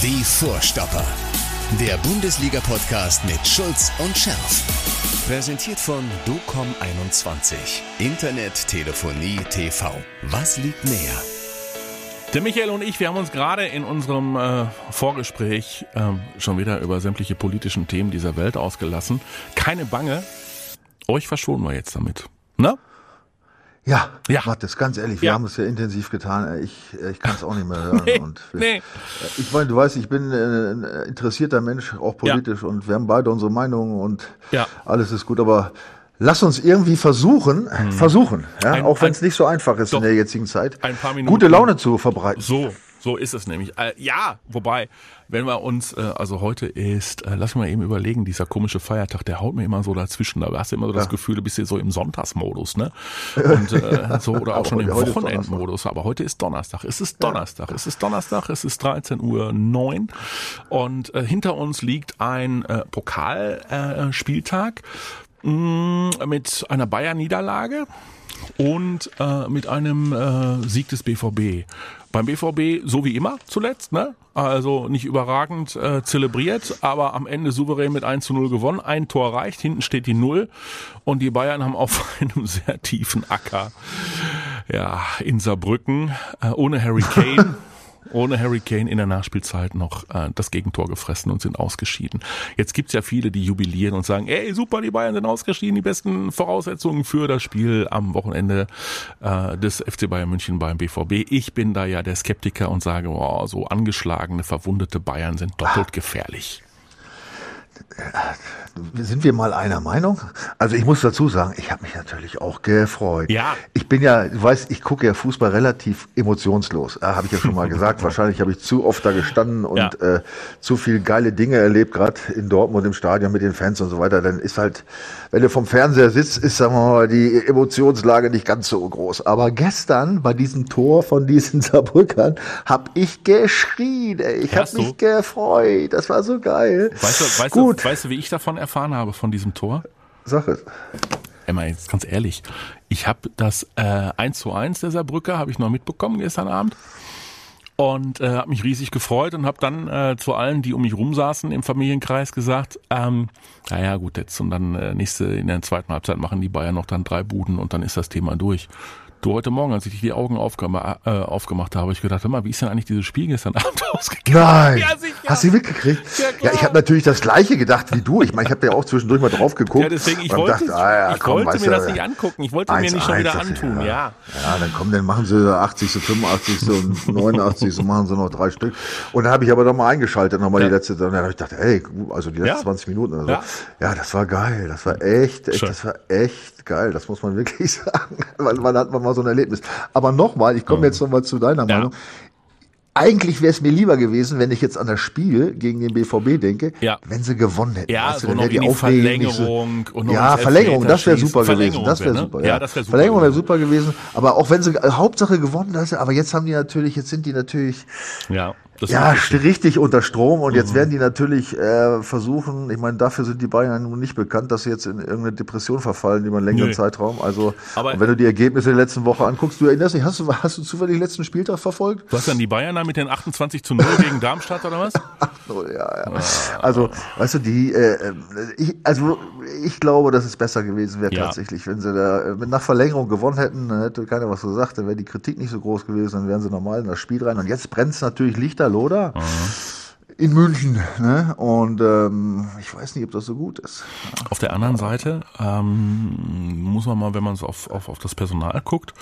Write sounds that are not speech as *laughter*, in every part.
Die Vorstopper. Der Bundesliga-Podcast mit Schulz und Scherf. Präsentiert von DOCOM21. Internet, Telefonie, TV. Was liegt näher? Der Michael und ich, wir haben uns gerade in unserem äh, Vorgespräch äh, schon wieder über sämtliche politischen Themen dieser Welt ausgelassen. Keine Bange, euch verschonen wir jetzt damit. Na? Ja, Ja. Mathis, ganz ehrlich, wir Ja. haben es ja intensiv getan. Ich, ich kann es auch nicht mehr *laughs* hören. Nee, und nee. Ich meine, du weißt, ich bin äh, ein interessierter Mensch, auch politisch, und wir haben beide unsere Meinungen und Ja. alles ist gut, aber lass uns irgendwie versuchen, versuchen, ja, Hm. Ein- auch wenn es nicht so einfach ist Doch. in der jetzigen Zeit, Ein paar Minuten. gute Laune zu verbreiten. So, so ist es nämlich. Äh, ja, wobei, wenn wir uns, äh, also heute ist, äh, lass mich mal eben überlegen, dieser komische Feiertag, der haut mir immer so dazwischen. Da hast du immer so das Gefühl, du bist hier so im Sonntagsmodus, ne? *laughs* Und äh, so oder auch schon im Wochenendmodus. Aber heute ist Donnerstag. Es ist Donnerstag. Es ist Donnerstag. Es ist 13 Uhr 9 und äh, hinter uns liegt ein äh, Pokalspieltag äh, mh, mit einer Bayern-Niederlage und äh, mit einem äh, Sieg des BVB. Beim BVB so wie immer zuletzt, ne? Also nicht überragend äh, zelebriert, aber am Ende souverän mit 1 zu 0 gewonnen. Ein Tor reicht, hinten steht die Null und die Bayern haben auf *laughs* einem sehr tiefen Acker ja, in Saarbrücken äh, ohne Harry Kane. *laughs* Ohne Harry Kane in der Nachspielzeit noch äh, das Gegentor gefressen und sind ausgeschieden. Jetzt gibt's ja viele, die jubilieren und sagen, ey, super, die Bayern sind ausgeschieden, die besten Voraussetzungen für das Spiel am Wochenende äh, des FC Bayern München beim BVB. Ich bin da ja der Skeptiker und sage, wow, so angeschlagene, verwundete Bayern sind doppelt gefährlich. Sind wir mal einer Meinung? Also ich muss dazu sagen, ich habe mich natürlich auch gefreut. Ja. Ich bin ja, du weißt, ich gucke ja Fußball relativ emotionslos. Äh, habe ich ja schon mal *laughs* gesagt. Wahrscheinlich habe ich zu oft da gestanden und Ja. äh, zu viel geile Dinge erlebt, gerade in Dortmund im Stadion mit den Fans und so weiter. Dann ist halt, wenn du vom Fernseher sitzt, ist sagen wir mal die Emotionslage nicht ganz so groß. Aber gestern bei diesem Tor von diesen *laughs* Saarbrückern habe ich geschrien. Ey. Ich habe mich gefreut. Das war so geil. Weißt du, weißt, Gut. du, weißt du, wie ich davon erfahren habe, von diesem Tor? Sag es. Emma, jetzt ganz ehrlich, ich habe das äh, 1 zu 1 der Saarbrücker, habe ich noch mitbekommen gestern Abend und äh, habe mich riesig gefreut und habe dann äh, zu allen, die um mich rum saßen im Familienkreis gesagt, ähm, naja gut, jetzt und dann äh, nächste in der zweiten Halbzeit machen die Bayern noch dann drei Buden und dann ist das Thema durch. Du, heute Morgen, als ich die Augen aufgema äh, aufgemacht habe, habe ich gedacht, hör mal, wie ist denn eigentlich dieses Spiel gestern *laughs* Abend ausgegangen? Nein. Ja. Hast du mitgekriegt? Ja, Ja, ich habe natürlich das gleiche gedacht wie du. Ich meine, ich habe ja auch zwischendurch mal drauf geguckt. Ja, deswegen, ich wollte, gedacht, ah, ja, ich komm, wollte mir das nicht angucken. Ich wollte mir 1-1, nicht schon wieder das- antun, ja. Ja, dann kommen, dann machen sie 80., 85. und 89. so machen sie noch drei Stück. Und dann habe ich aber noch mal eingeschaltet, noch mal Ja. die letzte, dann habe ich gedacht, ey, also die letzten Ja. 20 Minuten oder so. Ja. Ja. das war geil. Das war echt, echt das war echt geil. Das muss man wirklich *laughs* sagen. Weil wann hat man mal so ein Erlebnis? Aber nochmal, ich komme jetzt noch mal zu deiner. Ja. Meinung. Eigentlich wäre es mir lieber gewesen, wenn ich jetzt an das Spiel gegen den BVB denke, Ja. wenn sie gewonnen hätten. Ja, Weißt du, so dann noch die nicht Verlängerung und noch ja, Verlängerung, das wäre super gewesen. Verlängerung Das wäre wär, ne? super. Ja, das wär super Verlängerung wäre gewesen. super gewesen. Aber auch wenn sie, äh, Hauptsache gewonnen, das, aber jetzt haben die natürlich, jetzt sind die natürlich, Ja, das ja, richtig. unter Strom und Mhm. jetzt werden die natürlich äh, versuchen, ich meine, dafür sind die Bayern nun nicht bekannt, dass sie jetzt in irgendeine Depression verfallen über einen längeren Nö. Zeitraum. Also, wenn du die Ergebnisse der letzten Woche anguckst, du erinnerst dich, hast du, hast du zufällig den letzten Spieltag verfolgt? Hast dann die Bayern da mit den 28 zu 0 gegen *laughs* Darmstadt oder was? So, ja, ja. Also, weißt du, die, äh, ich, also ich glaube, dass es besser gewesen wäre Ja. tatsächlich, wenn sie da äh, nach Verlängerung gewonnen hätten, dann hätte keiner was gesagt, dann wäre die Kritik nicht so groß gewesen, dann wären sie normal in das Spiel rein. Und jetzt brennt es natürlich lichterloder in München. Ne? Und ähm, ich weiß nicht, ob das so gut ist. Auf der anderen Seite ähm, muss man mal, wenn man so auf, auf, auf das Personal guckt,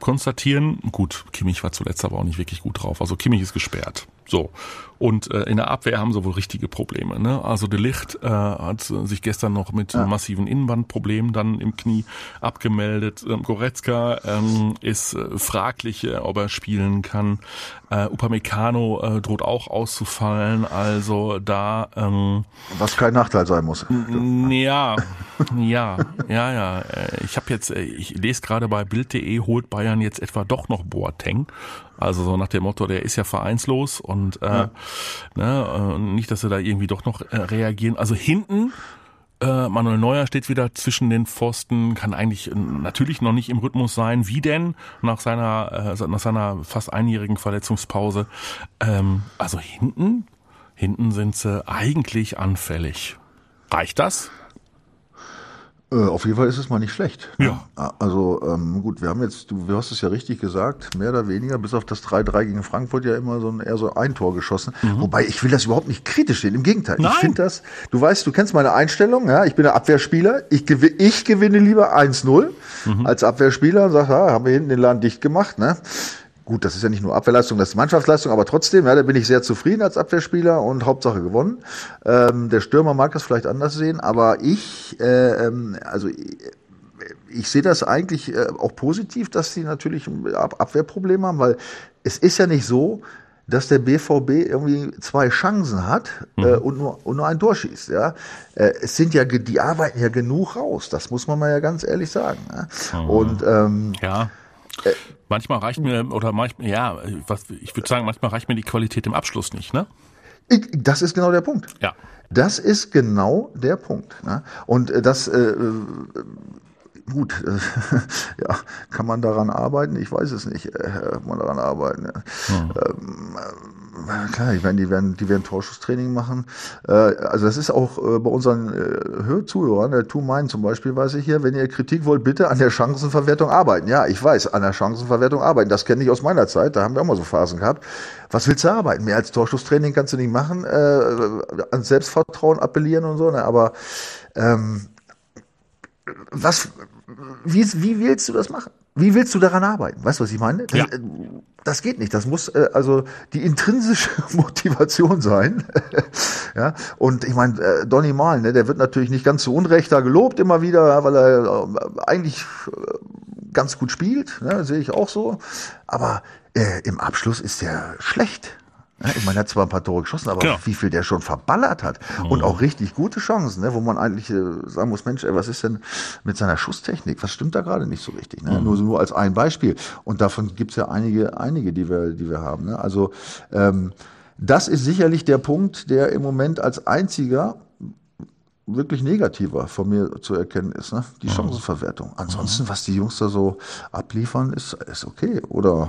konstatieren, gut, Kimmich war zuletzt aber auch nicht wirklich gut drauf. Also Kimmich ist gesperrt. So. Und äh, in der Abwehr haben sie wohl richtige Probleme. Ne? Also De Licht äh, hat äh, sich gestern noch mit massiven Innenbandproblemen dann im Knie abgemeldet. Ähm, Goretzka ähm, ist äh, fraglich, äh, ob er spielen kann. Äh, Upamecano äh, droht auch auszufallen. Also da ähm, Was kein Nachteil sein muss. ja, ja, ja, ja. Äh, Ich habe jetzt, äh, ich lese gerade bei Bild.de, holt Bayern jetzt etwa doch noch Boateng. Also so nach dem Motto, der ist ja vereinslos und äh, ne, äh, nicht, dass sie da irgendwie doch noch äh, reagieren. Also hinten Äh, Manuel Neuer steht wieder zwischen den Pfosten, kann eigentlich äh, natürlich noch nicht im Rhythmus sein. Wie denn nach seiner, äh, nach seiner fast einjährigen Verletzungspause? Ähm, also hinten, hinten sind sie eigentlich anfällig. Reicht das? Äh, auf jeden Fall ist es mal nicht schlecht. Ja. Also ähm, gut, wir haben jetzt, du, du hast es ja richtig gesagt, mehr oder weniger, bis auf das 3-3 gegen Frankfurt ja immer so ein, eher so ein Tor geschossen. Mhm. Wobei ich will das überhaupt nicht kritisch sehen, im Gegenteil. Nein. Ich finde das, du weißt, du kennst meine Einstellung, ja, ich bin ein Abwehrspieler, ich, gew ich gewinne lieber 1-0 mhm. als Abwehrspieler und sage, ja, haben wir hinten den Laden dicht gemacht, ne? Gut, das ist ja nicht nur Abwehrleistung, das ist Mannschaftsleistung, aber trotzdem, ja, da bin ich sehr zufrieden als Abwehrspieler und Hauptsache gewonnen. Ähm, der Stürmer mag das vielleicht anders sehen, aber ich, äh, ähm, also ich sehe das eigentlich äh, auch positiv, dass sie natürlich ein Abwehrproblem haben, weil es ist ja nicht so, dass der BVB irgendwie zwei Chancen hat mhm. äh, und, nur, und nur ein Tor schießt. Ja? Äh, es sind ja, die arbeiten ja genug raus, das muss man mal ja ganz ehrlich sagen. Ja? Mhm. Und ähm, ja. Äh, manchmal reicht mir, oder manchmal, ja, was, ich würde sagen, manchmal reicht mir die Qualität im Abschluss nicht, ne? Ich, das ist genau der Punkt. Ja. Das ist genau der Punkt. Ne? Und äh, das äh, gut, äh, *laughs* ja, kann man daran arbeiten? Ich weiß es nicht. Äh, kann man daran arbeiten? Ja. Mhm. Ähm, äh, klar, die werden, die werden, die werden Torschusstraining machen. Äh, also das ist auch äh, bei unseren äh, Zuhörern, der Tu Main zum Beispiel, weiß ich hier, wenn ihr Kritik wollt, bitte an der Chancenverwertung arbeiten. Ja, ich weiß, an der Chancenverwertung arbeiten. Das kenne ich aus meiner Zeit, da haben wir auch mal so Phasen gehabt. Was willst du arbeiten? Mehr als Torschusstraining kannst du nicht machen, äh, an Selbstvertrauen appellieren und so, ne? aber ähm, was, wie, wie willst du das machen? Wie willst du daran arbeiten? Weißt du, was ich meine? Das, ja. Äh, das geht nicht. Das muss äh, also die intrinsische *laughs* Motivation sein. *laughs* ja. Und ich meine, äh, Donny Mal, ne, der wird natürlich nicht ganz so unrecht da gelobt immer wieder, weil er äh, eigentlich äh, ganz gut spielt. Ne, sehe ich auch so. Aber äh, im Abschluss ist er schlecht. Ja, ich meine, er hat zwar ein paar Tore geschossen, aber Genau. wie viel der schon verballert hat. Und auch richtig gute Chancen, ne, wo man eigentlich äh, sagen muss, Mensch, ey, was ist denn mit seiner Schusstechnik? Was stimmt da gerade nicht so richtig? Ne? Nur, nur als ein Beispiel. Und davon gibt's ja einige, einige, die wir, die wir haben. Ne? Also ähm, das ist sicherlich der Punkt, der im Moment als einziger wirklich negativer von mir zu erkennen ist, ne? die Chancenverwertung. Ansonsten, was die Jungs da so abliefern, ist, ist okay. Oder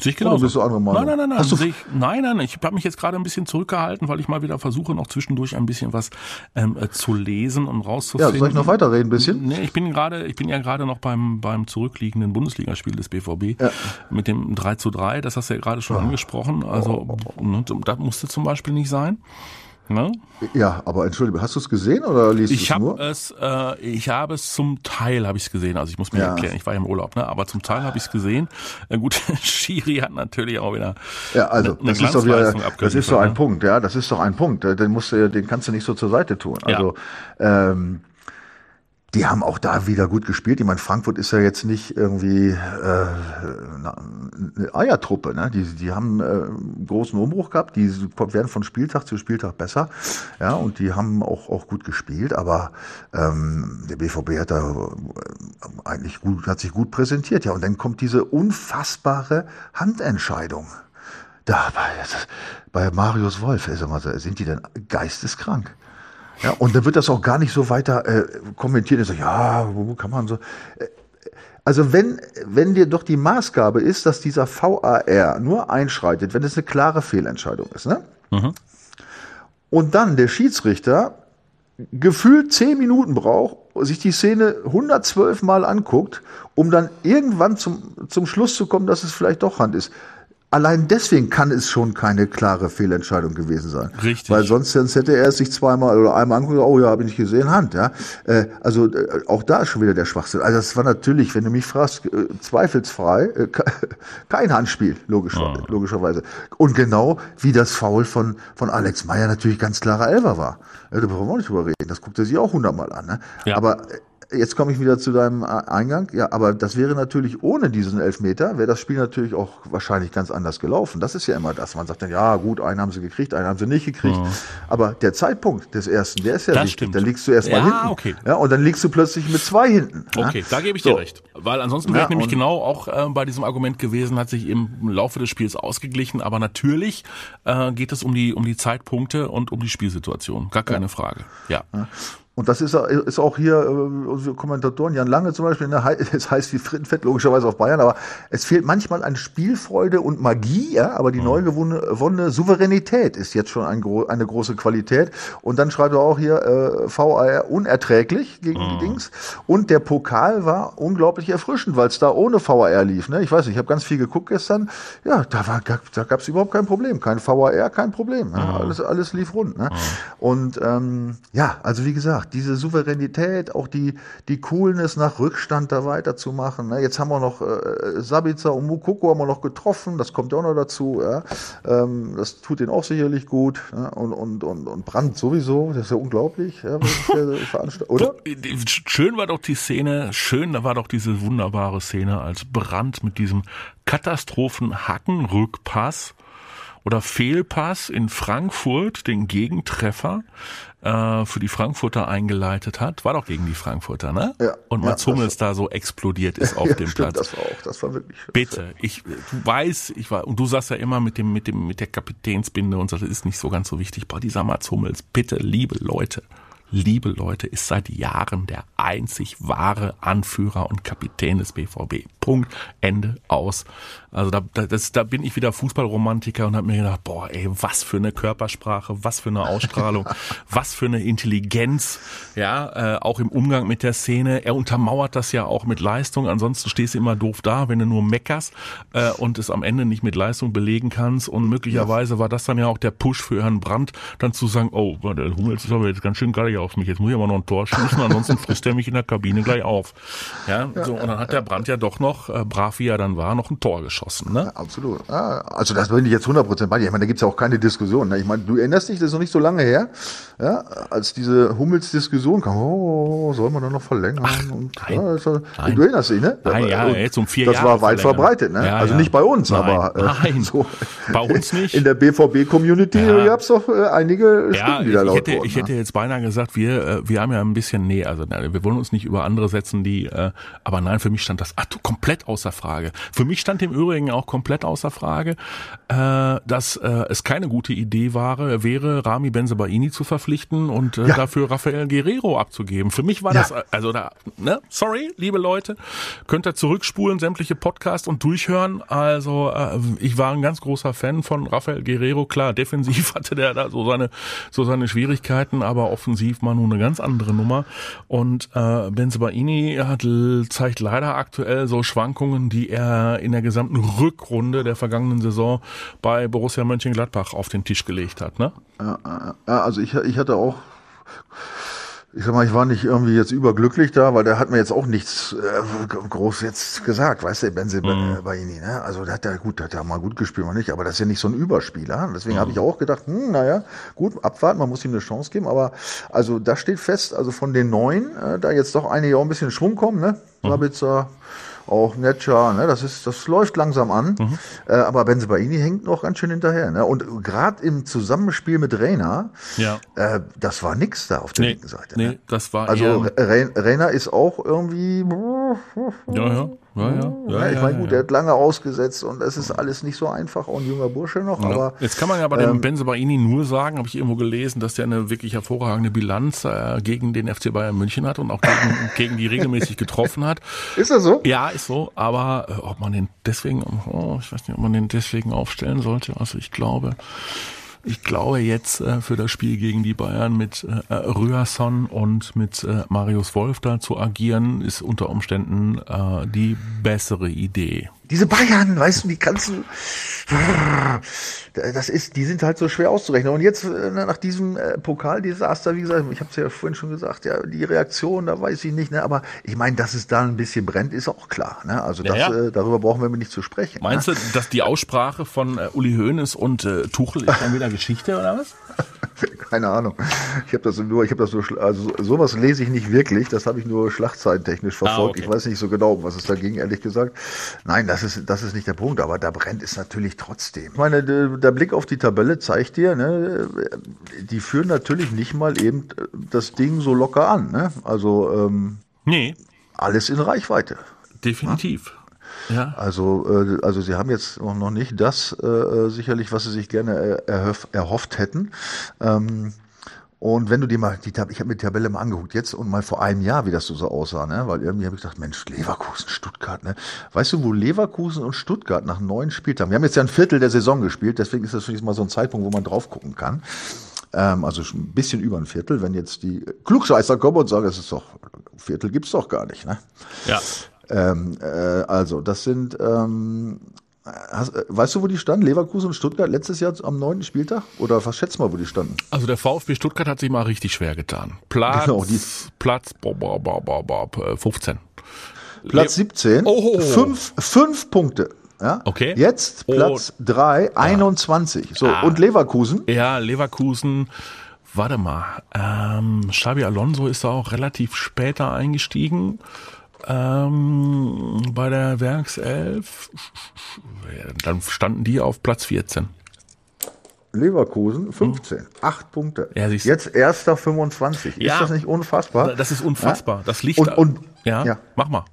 Sehe ich Oder genauso. bist du andere Meinung? Nein, nein, nein, nein. Hast du- Sehe ich, nein, nein, ich habe mich jetzt gerade ein bisschen zurückgehalten, weil ich mal wieder versuche, noch zwischendurch ein bisschen was ähm, äh, zu lesen und ja, rauszufinden. soll ich noch weiterreden ein bisschen? Nee, ich bin gerade, ich bin ja gerade noch beim, beim zurückliegenden Bundesligaspiel des BVB Ja. mit dem 3 zu 3, das hast du ja gerade schon angesprochen. Also, Oh. ne, das musste zum Beispiel nicht sein. Ne? Ja, aber entschuldige, hast du es gesehen oder liest du Ich es habe nur? es, äh, ich habe es zum Teil habe ich es gesehen. Also ich muss mir Ja. erklären, ich war ja im Urlaub, ne? Aber zum Teil habe ich es gesehen. Äh, gut, *laughs* Schiri hat natürlich auch wieder. Ja, also eine das ist doch wieder, das ist so ein ne? Punkt, ja, das ist doch ein Punkt. Den musst du, den kannst du nicht so zur Seite tun. Ja. Also ähm, die haben auch da wieder gut gespielt. Ich meine, Frankfurt ist ja jetzt nicht irgendwie äh, eine Eiertruppe. Ne? Die, die haben äh, einen großen Umbruch gehabt. Die werden von Spieltag zu Spieltag besser. Ja, und die haben auch, auch gut gespielt. Aber ähm, der BVB hat da äh, eigentlich gut, hat sich gut präsentiert. Ja, und dann kommt diese unfassbare Handentscheidung. Da bei, bei Marius Wolf, sind die denn geisteskrank? Ja, und dann wird das auch gar nicht so weiter äh, kommentiert. So, ja, wo kann man so. Äh, Also wenn, wenn dir doch die Maßgabe ist, dass dieser VAR nur einschreitet, wenn es eine klare Fehlentscheidung ist, ne? Und dann der Schiedsrichter gefühlt zehn Minuten braucht, sich die Szene 112 Mal anguckt, um dann irgendwann zum, zum Schluss zu kommen, dass es vielleicht doch Hand ist. Allein deswegen kann es schon keine klare Fehlentscheidung gewesen sein. Richtig. Weil sonst, sonst hätte er es sich zweimal oder einmal angeguckt, oh ja, habe ich nicht gesehen, Hand, ja. Äh, also äh, auch da ist schon wieder der Schwachsinn. Also das war natürlich, wenn du mich fragst, äh, zweifelsfrei äh, ke- *laughs* kein Handspiel, logisch, logischerweise. Und genau wie das Foul von, von Alex Meyer natürlich ganz klarer Elfer war. Ja, da brauchen wir auch nicht drüber reden. Das guckt er sich auch hundertmal an. Ne? Ja. Aber äh, Jetzt komme ich wieder zu deinem äh, Eingang. Ja, aber das wäre natürlich ohne diesen Elfmeter, wäre das Spiel natürlich auch wahrscheinlich ganz anders gelaufen. Das ist ja immer das. Man sagt dann, ja gut, einen haben sie gekriegt, einen haben sie nicht gekriegt. Aber der Zeitpunkt des ersten, der ist ja Das wichtig. stimmt. Da liegst du erst mal Ja, hinten. okay. Ja, und dann liegst du plötzlich mit zwei hinten. ja. Okay, da gebe ich So. dir recht. Weil ansonsten wäre Ja, ich nämlich genau auch äh, bei diesem Argument gewesen, hat sich im Laufe des Spiels ausgeglichen. Aber natürlich äh, geht es um die, um die Zeitpunkte und um die Spielsituation. Gar keine Frage. Ja. Und das ist, ist auch hier äh, unsere Kommentatoren, Jan Lange zum Beispiel, ne, *laughs* es heißt wie Frittenfett logischerweise auf Bayern, aber es fehlt manchmal an Spielfreude und Magie, ja, aber die mhm. neu gewonnene Souveränität ist jetzt schon ein, eine große Qualität. Und dann schreibt er auch hier, äh, VAR unerträglich gegen mhm. die Dings. Und der Pokal war unglaublich erfrischend, weil es da ohne VAR lief. Ne? Ich weiß nicht, ich habe ganz viel geguckt gestern. Ja, da, war, da gab es überhaupt kein Problem. Kein VAR, kein Problem. Ne? Mhm. Alles, alles lief rund. Ne? Mhm. Und ähm, ja, also wie gesagt, diese Souveränität, auch die, die Coolness nach Rückstand da weiterzumachen. Ne? Jetzt haben wir noch äh, Sabica und Mukoko haben wir noch getroffen, das kommt ja auch noch dazu. Ja? Ähm, das tut ihnen auch sicherlich gut. Ja? Und, und, und, und Brand sowieso, das ist ja unglaublich, ja, *laughs* oder? Schön war doch die Szene, schön da war doch diese wunderbare Szene, als Brand mit diesem Katastrophen-Hackenrückpass oder Fehlpass in Frankfurt, den Gegentreffer äh, für die Frankfurter eingeleitet hat. War doch gegen die Frankfurter, ne? Ja. Und Mats ja, Hummels da so explodiert *laughs* ist auf ja, dem stimmt, Platz. Das war auch, das war wirklich. Bitte, ich, du weißt, ich war, und du sagst ja immer mit dem, mit dem, mit der Kapitänsbinde und so, das ist nicht so ganz so wichtig. Boah, dieser Mats Hummels, bitte, liebe Leute, liebe Leute, ist seit Jahren der einzig wahre Anführer und Kapitän des BVB. Punkt, Ende, aus. Also da, das, da bin ich wieder Fußballromantiker und habe mir gedacht, boah, ey, was für eine Körpersprache, was für eine Ausstrahlung, *laughs* was für eine Intelligenz, ja, äh, auch im Umgang mit der Szene. Er untermauert das ja auch mit Leistung, ansonsten stehst du immer doof da, wenn du nur meckerst äh, und es am Ende nicht mit Leistung belegen kannst. Und möglicherweise war das dann ja auch der Push für Herrn Brandt, dann zu sagen, oh, der Hummels ist aber jetzt ganz schön geil auf mich, jetzt muss ich aber noch ein Tor schießen, ansonsten frisst er mich in der Kabine gleich auf. Ja, so, und dann hat der Brandt ja doch noch, äh, brav wie er dann war, noch ein Tor geschossen. Ne? Ja, absolut. Ah, also das bin ich jetzt 100% bei dir. Ich meine, da gibt's ja auch keine Diskussion. Ne? Ich meine, du erinnerst dich, das ist noch nicht so lange her, ja, als diese Hummels-Diskussion kam, oh, soll man da noch verlängern? Ach, und, nein, ja, das, nein. Du erinnerst dich, ne? Nein, ja, jetzt um vier Das Jahre war weit verlängern. verbreitet, ne? Ja, also nicht bei uns, nein, aber äh, nein, so. bei uns nicht. In der BVB-Community ja. gab's doch äh, einige Stimmen, die da laut ich hätte, wurden. Ich ne? hätte jetzt beinahe gesagt, wir, äh, wir haben ja ein bisschen, nee, also wir wollen uns nicht über andere setzen, die, äh, aber nein, für mich stand das ach, komplett außer Frage. Für mich stand im Übrigen auch komplett außer Frage, äh, dass äh, es keine gute Idee war, wäre, Rami Benzebaini zu verpflichten und äh, ja. dafür Rafael Guerrero abzugeben. Für mich war ja. das, also da, ne, sorry, liebe Leute, könnt ihr zurückspulen, sämtliche Podcasts und durchhören. Also äh, ich war ein ganz großer Fan von Rafael Guerrero. Klar, defensiv *laughs* hatte der da so seine, so seine Schwierigkeiten, aber offensiv mal nur eine ganz andere Nummer. Und äh, Benzebaini hat, zeigt leider aktuell so Schwankungen, die er in der gesamten Rückrunde der vergangenen Saison bei Borussia Mönchengladbach auf den Tisch gelegt hat. Ne? Ja, also ich, ich hatte auch ich sag mal, ich war nicht irgendwie jetzt überglücklich da, weil der hat mir jetzt auch nichts äh, groß jetzt gesagt, weißt du, Benze mhm. Baini, ne? Also der hat ja gut, der hat ja mal gut gespielt, mal nicht, aber das ist ja nicht so ein Überspieler. Deswegen mhm. habe ich auch gedacht, hm, naja, gut, abwarten, man muss ihm eine Chance geben, aber also das steht fest, also von den neun, äh, da jetzt doch einige auch ein bisschen Schwung kommen, ne? Mhm. Sabitzer, auch Netscher, ne, das ist, das läuft langsam an. Mhm. Äh, aber Benzebaini hängt noch ganz schön hinterher. Ne? Und gerade im Zusammenspiel mit Reina, ja. äh, das war nix da auf der nee, linken Seite. Nee, ne? das war Also Reina ist auch irgendwie. Ja, ja. Ja, ja, ja, ich meine, gut, der hat lange ausgesetzt und es ist alles nicht so einfach, auch ein junger Bursche noch. Aber, Jetzt kann man ja bei dem ähm, Benzebaini nur sagen, habe ich irgendwo gelesen, dass der eine wirklich hervorragende Bilanz äh, gegen den FC Bayern München hat und auch gegen, *laughs* gegen die regelmäßig getroffen hat. Ist das so? Ja, ist so, aber äh, ob man den deswegen, oh, ich weiß nicht, ob man den deswegen aufstellen sollte. Also ich glaube, ich glaube jetzt äh, für das Spiel gegen die Bayern mit äh, Rührson und mit äh, Marius Wolf da zu agieren, ist unter Umständen äh, die bessere Idee. Diese Bayern, weißt du, die kannst du, das ist, die sind halt so schwer auszurechnen. Und jetzt äh, nach diesem äh, Pokaldesaster, wie gesagt, ich habe es ja vorhin schon gesagt, ja, die Reaktion, da weiß ich nicht, ne, aber ich meine, dass es da ein bisschen brennt, ist auch klar. Ne? Also das, ja, ja. Äh, darüber brauchen wir nicht zu sprechen. Meinst ne? du, dass die Aussprache von äh, Uli Hoeneß und äh, Tuchel ist dann wieder Geschichte oder was? *laughs* Keine Ahnung. Ich habe das nur, ich habe das nur, also sowas lese ich nicht wirklich. Das habe ich nur schlachtzeittechnisch ah, verfolgt. Ah, okay. Ich weiß nicht so genau, was es da ging, ehrlich gesagt. Nein, das ist, das ist nicht der Punkt. Aber da brennt es natürlich trotzdem. Ich meine, der Blick auf die Tabelle zeigt dir, ne, die führen natürlich nicht mal eben das Ding so locker an. Ne? Also ähm, nee. alles in Reichweite. Definitiv. Ja? Ja. Also, äh, also sie haben jetzt noch nicht das äh, sicherlich, was sie sich gerne erhoff, erhofft hätten. Ähm, Und wenn du dir mal die Tab ich habe mir die Tabelle mal angeguckt jetzt und mal vor einem Jahr, wie das so aussah, ne? Weil irgendwie habe ich gedacht, Mensch, Leverkusen, Stuttgart, ne? Weißt du, wo Leverkusen und Stuttgart nach neun Spieltagen, wir haben jetzt ja ein Viertel der Saison gespielt, deswegen ist das vielleicht mal so ein Zeitpunkt, wo man drauf gucken kann. Ähm, also schon ein bisschen über ein Viertel, wenn jetzt die Klugscheißer kommen und sagen, es ist doch, Viertel gibt's doch gar nicht, ne? Ja. Ähm, äh, also, das sind, ähm, hast, äh, weißt du, wo die standen? Leverkusen und Stuttgart letztes Jahr am neunten Spieltag? Oder was schätzt mal, wo die standen? Also der VfB Stuttgart hat sich mal richtig schwer getan. Platz, Genau, Platz, boah, boah, boah, boah, boah, 15. Platz 17, Oh. fünf, fünf Punkte. Ja? Okay. Jetzt Oh. Platz 3, 21. So, Ah. und Leverkusen? Ja, Leverkusen, warte mal, ähm, Xabi Alonso ist da auch relativ später eingestiegen. Ähm, bei der Werkself, dann standen die auf Platz 14. Leverkusen 15, acht Punkte. Ja. Jetzt erster 25. Ja. Ist das nicht unfassbar? Das ist unfassbar. Das liegt Und- und- ja, ja. mach mal.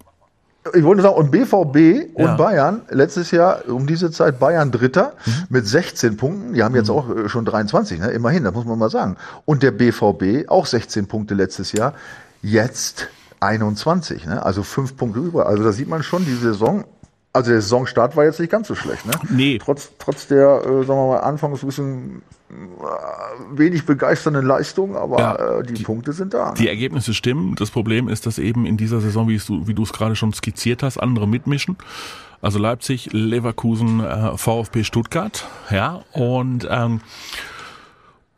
Ich wollte sagen, und BVB und Ja. Bayern, letztes Jahr um diese Zeit Bayern Dritter Mhm. mit 16 Punkten. Die haben jetzt auch äh, schon 23, ne? immerhin, das muss man mal sagen. Und der BVB auch 16 Punkte letztes Jahr, jetzt 21, ne? also fünf Punkte über. Also da sieht man schon, die Saison, also der Saisonstart war jetzt nicht ganz so schlecht. Ne? Nee. Trotz, trotz der, äh, sagen wir mal, anfangs ein bisschen äh, wenig begeisternden Leistung, aber Ja, äh, die, Punkte sind da. Die ne? Ergebnisse stimmen. Das Problem ist, dass eben in dieser Saison, wie du, wie du es gerade schon skizziert hast, andere mitmischen. Also Leipzig, Leverkusen, äh, VfB Stuttgart, ja, und ähm,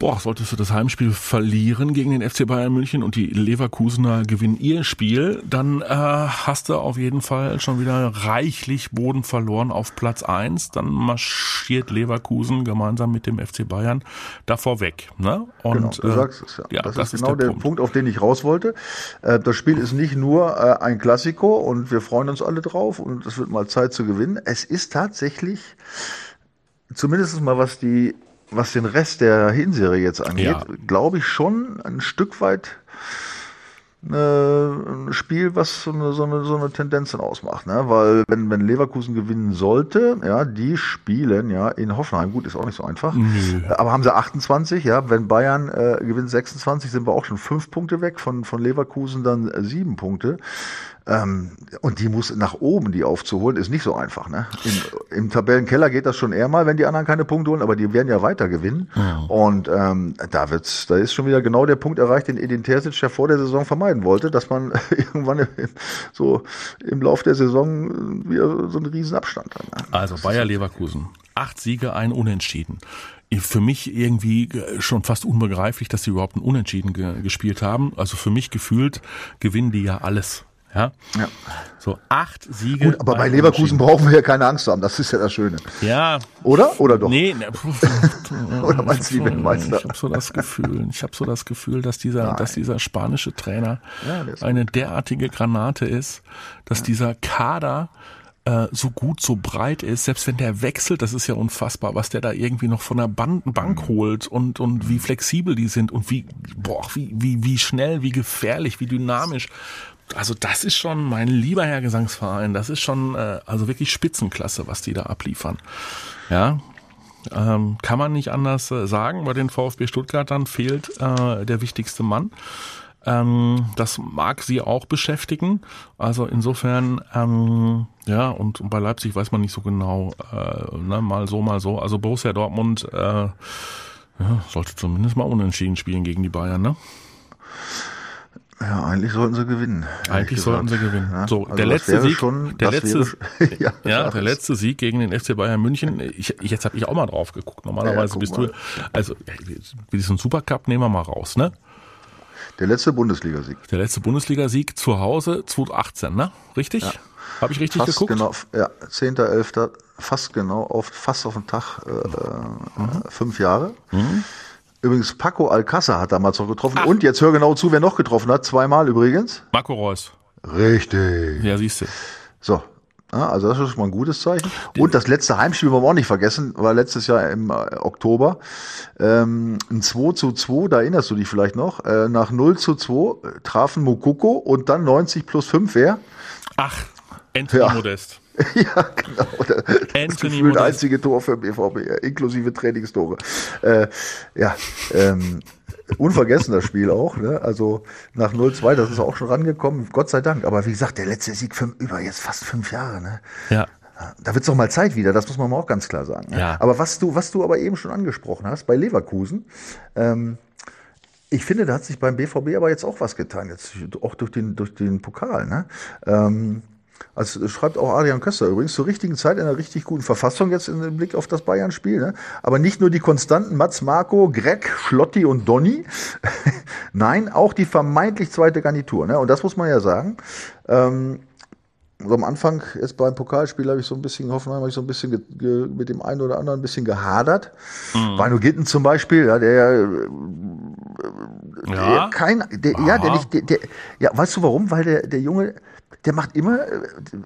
boah, solltest du das Heimspiel verlieren gegen den FC Bayern München und die Leverkusener gewinnen ihr Spiel, dann äh, hast du auf jeden Fall schon wieder reichlich Boden verloren auf Platz eins. Dann marschiert Leverkusen gemeinsam mit dem FC Bayern davor weg. Ne? Und, Genau, du äh, sagst es ja. ja das, das ist genau der der, Punkt. Punkt. auf den ich raus wollte. Äh, das Spiel ist nicht nur äh, ein Klassiko und wir freuen uns alle drauf und es wird mal Zeit zu gewinnen. Es ist tatsächlich, zumindest mal was die, was den Rest der Hinserie jetzt angeht, Ja. glaube ich schon ein Stück weit äh, ein Spiel, was so eine, so eine, so eine Tendenz dann ausmacht, ne? Weil wenn, wenn Leverkusen gewinnen sollte, ja, die spielen ja in Hoffenheim, gut, ist auch nicht so einfach. Aber haben sie 28, ja, wenn Bayern äh, gewinnt 26, sind wir auch schon fünf Punkte weg, von, von Leverkusen dann sieben Punkte. Ähm, und die muss nach oben, die aufzuholen, ist nicht so einfach. Ne? Im, Im Tabellenkeller geht das schon eher mal, wenn die anderen keine Punkte holen, aber die werden ja weiter gewinnen. Und ähm, da wird's, da ist schon wieder genau der Punkt erreicht, den Edin Terzic ja vor der Saison vermeiden wollte, dass man *laughs* irgendwann im, so im Lauf der Saison wieder so einen riesen Abstand hat. Ne? Also Bayer Leverkusen. Acht Siege, ein Unentschieden. Für mich irgendwie schon fast unbegreiflich, dass sie überhaupt ein Unentschieden ge gespielt haben. Also für mich gefühlt gewinnen die ja alles. Ja. Ja. So acht Siege. Gut, aber bei Leverkusen brauchen wir ja keine Angst haben. Das ist ja das Schöne. Ja. Oder? Oder doch? Nee, ne, *laughs* Oder meinst du, ich die hab so- Weltmeister? Ich habe so das Gefühl, ich habe so das Gefühl, dass dieser, dass dieser spanische Trainer Ja, der eine derartige Granate ist, dass dieser Kader äh, so gut, so breit ist, selbst wenn der wechselt, das ist ja unfassbar, was der da irgendwie noch von der Ban Mhm. Bank holt und, und wie flexibel die sind und wie, boah, wie, wie, wie schnell, wie gefährlich, wie dynamisch. Also das ist schon, mein lieber Herr Gesangsverein, das ist schon äh, also wirklich Spitzenklasse, was die da abliefern. Ja, ähm, kann man nicht anders äh, sagen. Bei den VfB Stuttgartern fehlt äh, der wichtigste Mann. Ähm, das mag sie auch beschäftigen. Also insofern, ähm, ja, und, und bei Leipzig weiß man nicht so genau, äh, ne, mal so, mal so. Also Borussia Dortmund äh, ja, sollte zumindest mal unentschieden spielen gegen die Bayern, ne? Ja, eigentlich sollten sie gewinnen. Eigentlich sollten sie gewinnen. Ja, So, also der letzte Sieg, schon- der letzte, wäre- *laughs* *laughs* ja, ja, der letzte Sieg gegen den FC Bayern München. Ich, ich, jetzt habe ich auch mal drauf geguckt. Normalerweise Ja, bist mal. du, also wie diesen Supercup nehmen wir mal raus, ne? Der letzte Bundesligasieg. Der letzte Bundesligasieg zu Hause 2018, ne? Richtig? Habe ich richtig Fast geguckt? genau, ja, 10.11., fast genau, auf, fast auf den Tag, äh, Mhm. äh, fünf Jahre. Übrigens, Paco Alcázar hat damals noch getroffen. Und jetzt hör genau zu, wer noch getroffen hat. Zweimal übrigens. Marco Reus. Richtig. Ja, siehst du. So. Also das ist schon mal ein gutes Zeichen. Und das letzte Heimspiel wollen wir auch nicht vergessen, war letztes Jahr im äh, Oktober. Ähm, ein 2 zu 2, da erinnerst du dich vielleicht noch. Äh, nach 0 zu 2 äh, trafen Mukoko und dann 90 plus 5 wer? Ach, Anthony Ja. Modest. *laughs* ja, genau. Das Anthony gefühlt Modest. einzige Tor für BVB, inklusive Trainingstore. Äh, ja, ähm, unvergessen das Spiel auch. Ne? Also nach 0-2, das ist auch schon rangekommen, Gott sei Dank. Aber wie gesagt, der letzte Sieg für über jetzt fast fünf Jahre. Ne? Ja. Da wird es doch mal Zeit wieder, das muss man auch ganz klar sagen. Ne? Ja. Aber was du, was du aber eben schon angesprochen hast, bei Leverkusen, ähm, ich finde, da hat sich beim BVB aber jetzt auch was getan, jetzt auch durch den, durch den Pokal. Ne? Ähm, also schreibt auch Adrian Köster übrigens zur richtigen Zeit in einer richtig guten Verfassung jetzt im Blick auf das Bayern-Spiel. Ne? Aber nicht nur die konstanten Mats Marco, Greg, Schlotti und Donny. *laughs* Nein, auch die vermeintlich zweite Garnitur. Ne? Und das muss man ja sagen. Ähm, so am Anfang jetzt beim Pokalspiel habe ich so ein bisschen Hoffenheim habe ich so ein bisschen mit dem einen oder anderen ein bisschen gehadert. Mhm. Bino Gitten zum Beispiel, ja, der, der Ja. kein, der, ja, der Aha. nicht, der, der, ja, weißt du warum? Weil der, der Junge, der macht immer, äh,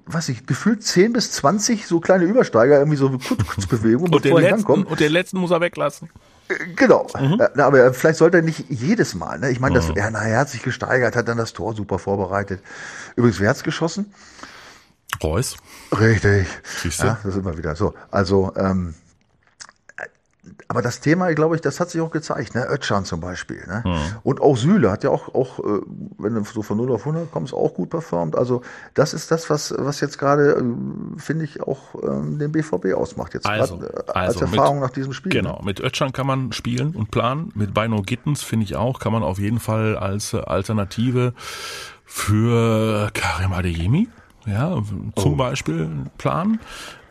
was ich, gefühlt 10 bis 20 so kleine Übersteiger, irgendwie so Kurzbewegungen, Und den, bevor er letzten, rankommt. und den letzten muss er weglassen. Genau. Mhm. Na, aber vielleicht sollte er nicht jedes Mal. Ne? Ich meine, das, ja, na, er hat sich gesteigert, hat dann das Tor super vorbereitet. Übrigens, wer hat's geschossen? Reus. Richtig. Siehst du? Ja, das ist immer wieder so. Also, ähm, aber das Thema, glaube ich, das hat sich auch gezeigt, ne? Özcan zum Beispiel, ne? Mhm. Und auch Süle hat ja auch, auch, äh, wenn du so von 0 auf 100 kommst, auch gut performt. Also, das ist das, was, was jetzt gerade, äh, finde ich, auch ähm, den BVB ausmacht. Jetzt Also, grad, äh, also als Erfahrung mit- nach diesem Spiel. Genau, mit Ötschern kann man spielen und planen. Mit Bino Gittens finde ich auch, kann man auf jeden Fall als Alternative für Karim Adeyemi, ja, zum Oh. Beispiel planen.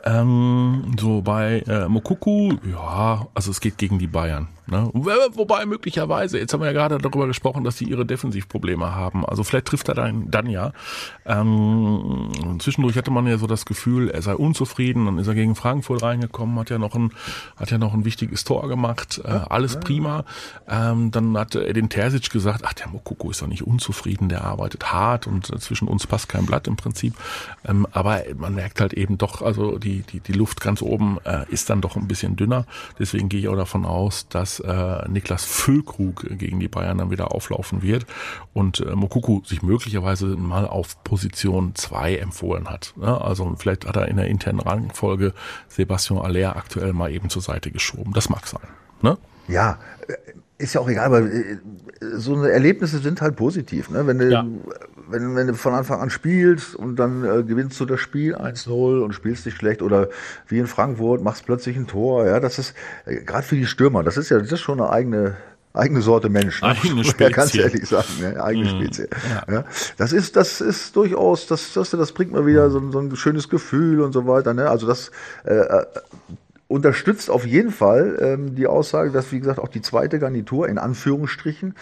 Ähm, so bei äh, Mokuku, ja, also es geht gegen die Bayern. Ne? Wobei möglicherweise, jetzt haben wir ja gerade darüber gesprochen, dass sie ihre Defensivprobleme haben. Also vielleicht trifft er dann, dann ja. Ähm, zwischendurch hatte man ja so das Gefühl, er sei unzufrieden. Dann ist er gegen Frankfurt reingekommen, hat ja noch ein, hat ja noch ein wichtiges Tor gemacht. Äh, alles prima. Ähm, dann hat Edin Terzic gesagt, ach, der Mokoko ist doch nicht unzufrieden, der arbeitet hart und äh, zwischen uns passt kein Blatt im Prinzip. Ähm, aber man merkt halt eben doch, also die, die, die Luft ganz oben äh, ist dann doch ein bisschen dünner. Deswegen gehe ich auch davon aus, dass äh, Niklas Füllkrug gegen die Bayern dann wieder auflaufen wird und äh, Mokuku sich möglicherweise mal auf Position 2 empfohlen hat. Ne? Also vielleicht hat er in der internen Rangfolge Sebastian Aller aktuell mal eben zur Seite geschoben. Das mag sein. Ne? Ja, äh, ist ja auch egal, weil äh, so eine Erlebnisse sind halt positiv. Ne? Wenn, du, Ja. wenn, wenn du von Anfang an spielst und dann äh, gewinnst du das Spiel 1-0 und spielst nicht schlecht oder wie in Frankfurt machst plötzlich ein Tor. Ja, das ist äh, gerade für die Stürmer, das ist ja das ist schon eine eigene eigene Sorte Mensch. Ne? Eigene man ja ganz Spezie. ehrlich sagen, ne? eigene Mhm. Spezie. Ja. Ja. Das ist das ist durchaus das das, das bringt mal wieder so, ein- so ein schönes Gefühl und so weiter. Ne? Also das äh, äh, unterstützt auf jeden Fall ähm, die Aussage, dass, wie gesagt, auch die zweite Garnitur in Anführungsstrichen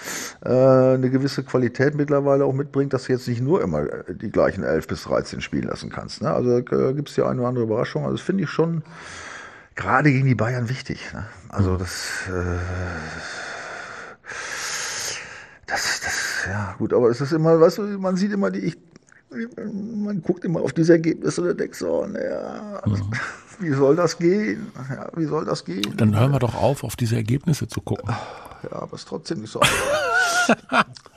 äh, eine gewisse Qualität mittlerweile auch mitbringt, dass du jetzt nicht nur immer äh, die gleichen 11 bis 13 spielen lassen kannst. Ne? Also äh, gibt es ja eine oder andere Überraschung. Also das finde ich schon gerade gegen die Bayern wichtig. Ne? Also das, äh, das, das, ja gut, aber es ist immer, weißt du, man sieht immer die, ich, man guckt immer auf diese Ergebnisse und denkt so, naja, wie soll das gehen? Ja, wie soll das gehen? Dann hören wir doch auf, auf diese Ergebnisse zu gucken. Ja, aber ist trotzdem nicht so.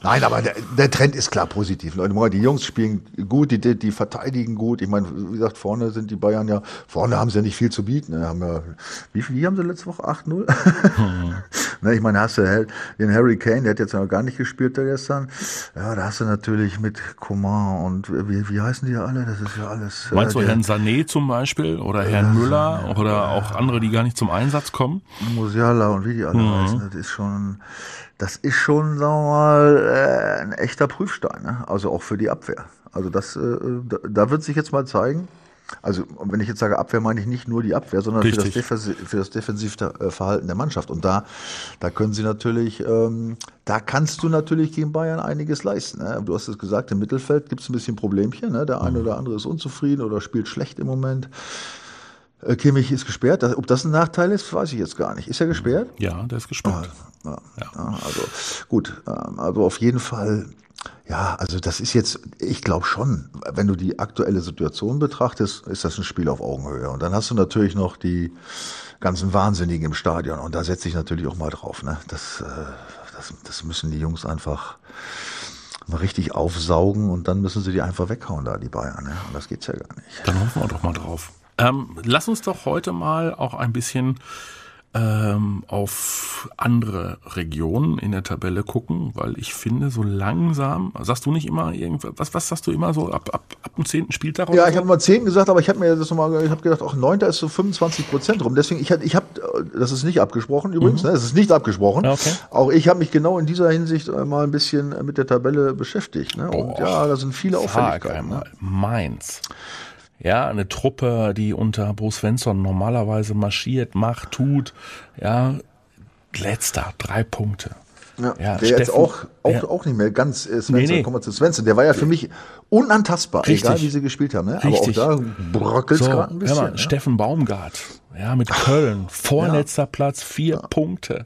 Nein, aber der, der Trend ist klar positiv. Leute, die Jungs spielen gut, die, die, verteidigen gut. Ich meine, wie gesagt, vorne sind die Bayern ja, vorne haben sie ja nicht viel zu bieten. Ne? Haben ja, wie viel haben sie letzte Woche? 8-0? *laughs* ne, ich meine, hast du den Harry Kane, der hat jetzt noch gar nicht gespielt da gestern. Ja, da hast du natürlich mit Coman und wie, wie heißen die alle? Das ist ja alles. Meinst du äh, Herrn Sané zum Beispiel oder Herrn Müller oder auch andere, die gar nicht zum Einsatz kommen? Musiala und wie die alle Mhm. heißen, das ist schon, das ist schon, sagen wir mal, äh, ein echter Prüfstein, ne? also auch für die Abwehr. Also das, äh, da, da wird sich jetzt mal zeigen. Also wenn ich jetzt sage Abwehr, meine ich nicht nur die Abwehr, sondern für das, für das Defensivverhalten der Mannschaft. Und da, da können sie natürlich, ähm, da kannst du natürlich gegen Bayern einiges leisten. Ne? Du hast es gesagt, im Mittelfeld gibt es ein bisschen Problemchen. Ne? Der Mhm. eine oder andere ist unzufrieden oder spielt schlecht im Moment. Äh, Kimmich ist gesperrt. Ob das ein Nachteil ist, weiß ich jetzt gar nicht. Ist er gesperrt? Ja, der ist gespannt. Ja, ja, also gut, ähm, also auf jeden Fall, ja, also das ist jetzt, ich glaube schon, wenn du die aktuelle Situation betrachtest, ist das ein Spiel auf Augenhöhe. Und dann hast du natürlich noch die ganzen Wahnsinnigen im Stadion und da setze ich natürlich auch mal drauf. Ne? Das, äh, das, das müssen die Jungs einfach mal richtig aufsaugen und dann müssen sie die einfach weghauen da, die Bayern. Ne? Und das geht's ja gar nicht. Dann hoffen wir doch mal drauf. Ähm, lass uns doch heute mal auch ein bisschen ähm, auf andere Regionen in der Tabelle gucken, weil ich finde, so langsam, sagst du nicht immer irgendwas, was, was sagst du immer so ab, ab, ab dem zehnten Spieltag? Ja, ich habe mal zehn gesagt, aber ich habe mir das nochmal, ich habe gedacht, auch neunter ist so 25 Prozent rum. Deswegen, ich, ich habe, das ist nicht abgesprochen übrigens, mhm. ne, das ist nicht abgesprochen. Okay. Auch ich habe mich genau in dieser Hinsicht mal ein bisschen mit der Tabelle beschäftigt. Ne? Und ja, da sind viele Auffälligkeiten. Ne? Mainz. Ja, eine Truppe, die unter Bruce Svensson normalerweise marschiert, macht, tut. Ja, letzter, drei Punkte. Ja, ja, der Steffen, jetzt auch, auch, ja. auch nicht mehr ganz äh, Svensson, nee, nee. kommen wir zu Svensson. Der war ja für mich unantastbar, Richtig. egal wie sie gespielt haben. Ne? Aber auch da bröckelt es so, gerade ein bisschen. Mal, ja. Steffen Baumgart, ja, mit Köln, vorletzter ja. Platz, vier ja. Punkte.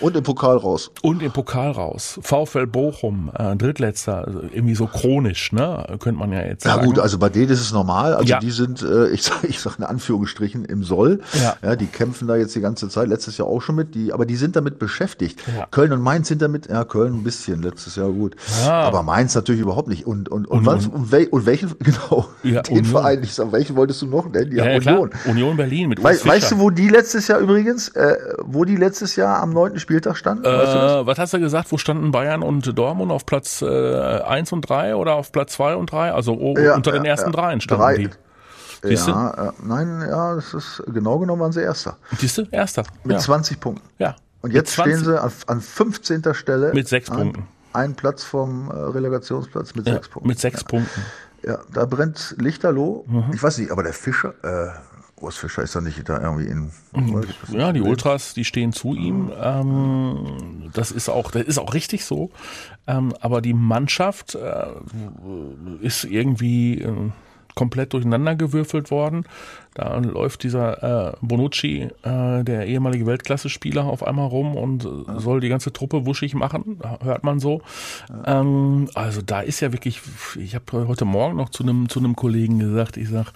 Und im Pokal raus. Und im Pokal raus. VfL Bochum, äh, drittletzter, also irgendwie so chronisch, ne? Könnte man ja jetzt sagen. Ja gut, also bei denen ist es normal. Also ja. die sind, äh, ich sag, ich sag in Anführungsstrichen, im Soll. Ja. ja. Die kämpfen da jetzt die ganze Zeit, letztes Jahr auch schon mit, die, aber die sind damit beschäftigt. Köln und Mainz sind damit, ja, Köln ein bisschen, letztes Jahr gut. Aber Mainz natürlich überhaupt nicht. Und, und, und, und, was, und, wel, und welchen, *laughs* genau, ja, den Union. Verein, ich sag, welchen wolltest du noch nennen? Ja, ja, Union. Klar. Union Berlin mit Urs Weißt du, wo die letztes Jahr übrigens, äh, wo die letztes Jahr am neunten Spieltag standen? Äh, weißt du was hast du gesagt? Wo standen Bayern und Dortmund auf Platz äh, 1 und 3 oder auf Platz 2 und 3? Also oh, ja, unter den ersten ja, dreien standen drei. die. Siehste? Ja, äh, nein, ja, das ist genau genommen waren sie Erster. Siehst du? Erster. Mit ja. 20 Punkten. Ja. Und jetzt stehen sie an, an 15. Stelle. Mit sechs Punkten. Ein Platz vom äh, Relegationsplatz mit ja, sechs Punkten. Mit sechs Punkten. Ja, da brennt Lichterloh. Mhm. Ich weiß nicht, aber der Fischer, äh, Urs Fischer ist da nicht da irgendwie in. Mhm. Ja, die Ultras, die stehen zu ihm. Ähm, das ist auch, das ist auch richtig so. Ähm, aber die Mannschaft äh, ist irgendwie äh, komplett durcheinandergewürfelt worden. Da läuft dieser äh, Bonucci, äh, der ehemalige Weltklasse-Spieler, auf einmal rum und äh, soll die ganze Truppe wuschig machen, hört man so. Ähm, also da ist ja wirklich, ich habe heute Morgen noch zu einem zu einem Kollegen gesagt, ich sag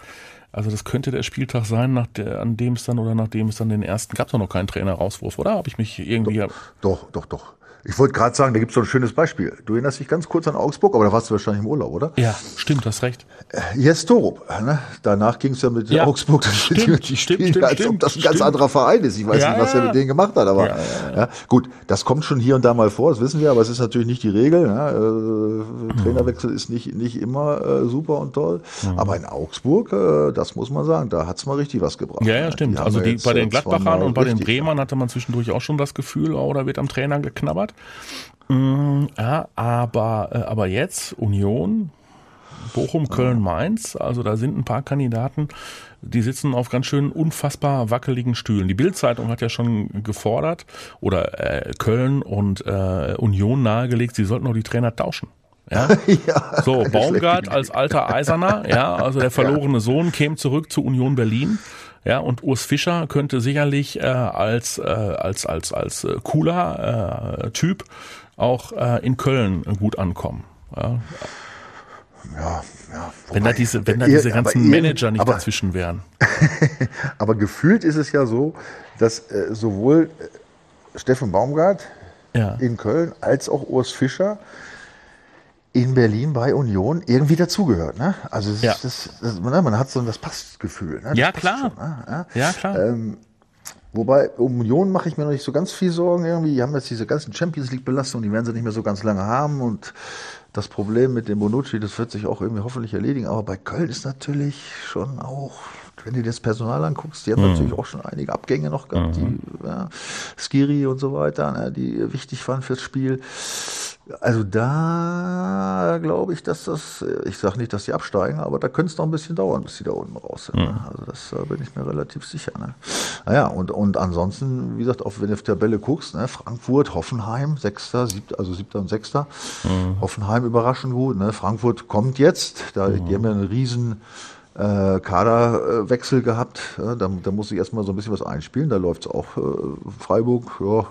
also das könnte der Spieltag sein, nach der, an dem es dann oder nachdem es dann den ersten gab es noch keinen Trainer-Rauswurf, oder? Habe ich mich irgendwie. Doch, doch, doch. doch. Ich wollte gerade sagen, da gibt es so ein schönes Beispiel. Du erinnerst dich ganz kurz an Augsburg, aber da warst du wahrscheinlich im Urlaub, oder? Ja, stimmt, hast recht. Äh, Jes Torup, ne? danach ging es ja mit ja. Augsburg, das stimmt, die stimmt, stimmt, *laughs* als ob das ein ganz anderer Verein ist. Ich weiß ja, nicht, was er mit denen gemacht hat, aber ja, gut, das kommt schon hier und da mal vor, das wissen wir, aber es ist natürlich nicht die Regel. Ne? Äh, Trainerwechsel ist nicht, nicht immer äh, super und toll, mhm. aber in Augsburg, äh, das muss man sagen, da hat es mal richtig was gebracht. Ja, ja, stimmt. Die also die, bei den Gladbachern und bei den Bremern hatte man zwischendurch auch schon das Gefühl, oh, da wird am Trainer geknabbert. Mm, ja, aber, äh, aber jetzt Union, Bochum, Köln, Mainz, also da sind ein paar Kandidaten, die sitzen auf ganz schön unfassbar wackeligen Stühlen. Die Bildzeitung hat ja schon gefordert oder äh, Köln und äh, Union nahegelegt, sie sollten noch die Trainer tauschen. Ja? *laughs* ja so, Baumgart als alter Eiserner, ja, also der *laughs* verlorene. Sohn käme zurück zu Union Berlin. Ja, und Urs Fischer könnte sicherlich äh, als, äh, als, als, als äh, cooler äh, Typ auch äh, in Köln gut ankommen. Ja. Ja, ja. wenn da diese, wenn da diese ganzen Manager nicht aber, dazwischen wären. *laughs* aber gefühlt ist es ja so, dass äh, sowohl äh, Steffen Baumgart ja. in Köln als auch Urs Fischer in Berlin bei Union irgendwie dazugehört. Ne? Also ja. das, das, ne, man hat so das Passgefühl. Ne? Ja, klar. Schon, ne? ja? ja, klar. Ähm, wobei um Union mache ich mir noch nicht so ganz viel Sorgen irgendwie. Die haben jetzt diese ganzen Champions League Belastungen, die werden sie nicht mehr so ganz lange haben und das Problem mit dem Bonucci, das wird sich auch irgendwie hoffentlich erledigen. Aber bei Köln ist natürlich schon auch wenn du dir das Personal anguckst, die haben mhm. natürlich auch schon einige Abgänge noch gehabt, mhm. die ja, Skiri und so weiter, ne, die wichtig waren fürs Spiel. Also da glaube ich, dass das, ich sage nicht, dass die absteigen, aber da könnte es noch ein bisschen dauern, bis sie da unten raus sind. Ne? Mhm. Also das äh, bin ich mir relativ sicher. Ne? Naja, und, und ansonsten, wie gesagt, auch wenn du auf die Tabelle guckst, ne? Frankfurt, Hoffenheim, Sechster, Siebter, also Siebter und Sechster. Mhm. Hoffenheim überraschend gut. Ne? Frankfurt kommt jetzt, da, mhm. die haben ja einen riesen äh, Kaderwechsel gehabt. Ja, da, da muss ich erstmal so ein bisschen was einspielen. Da läuft es auch. Äh, Freiburg, ja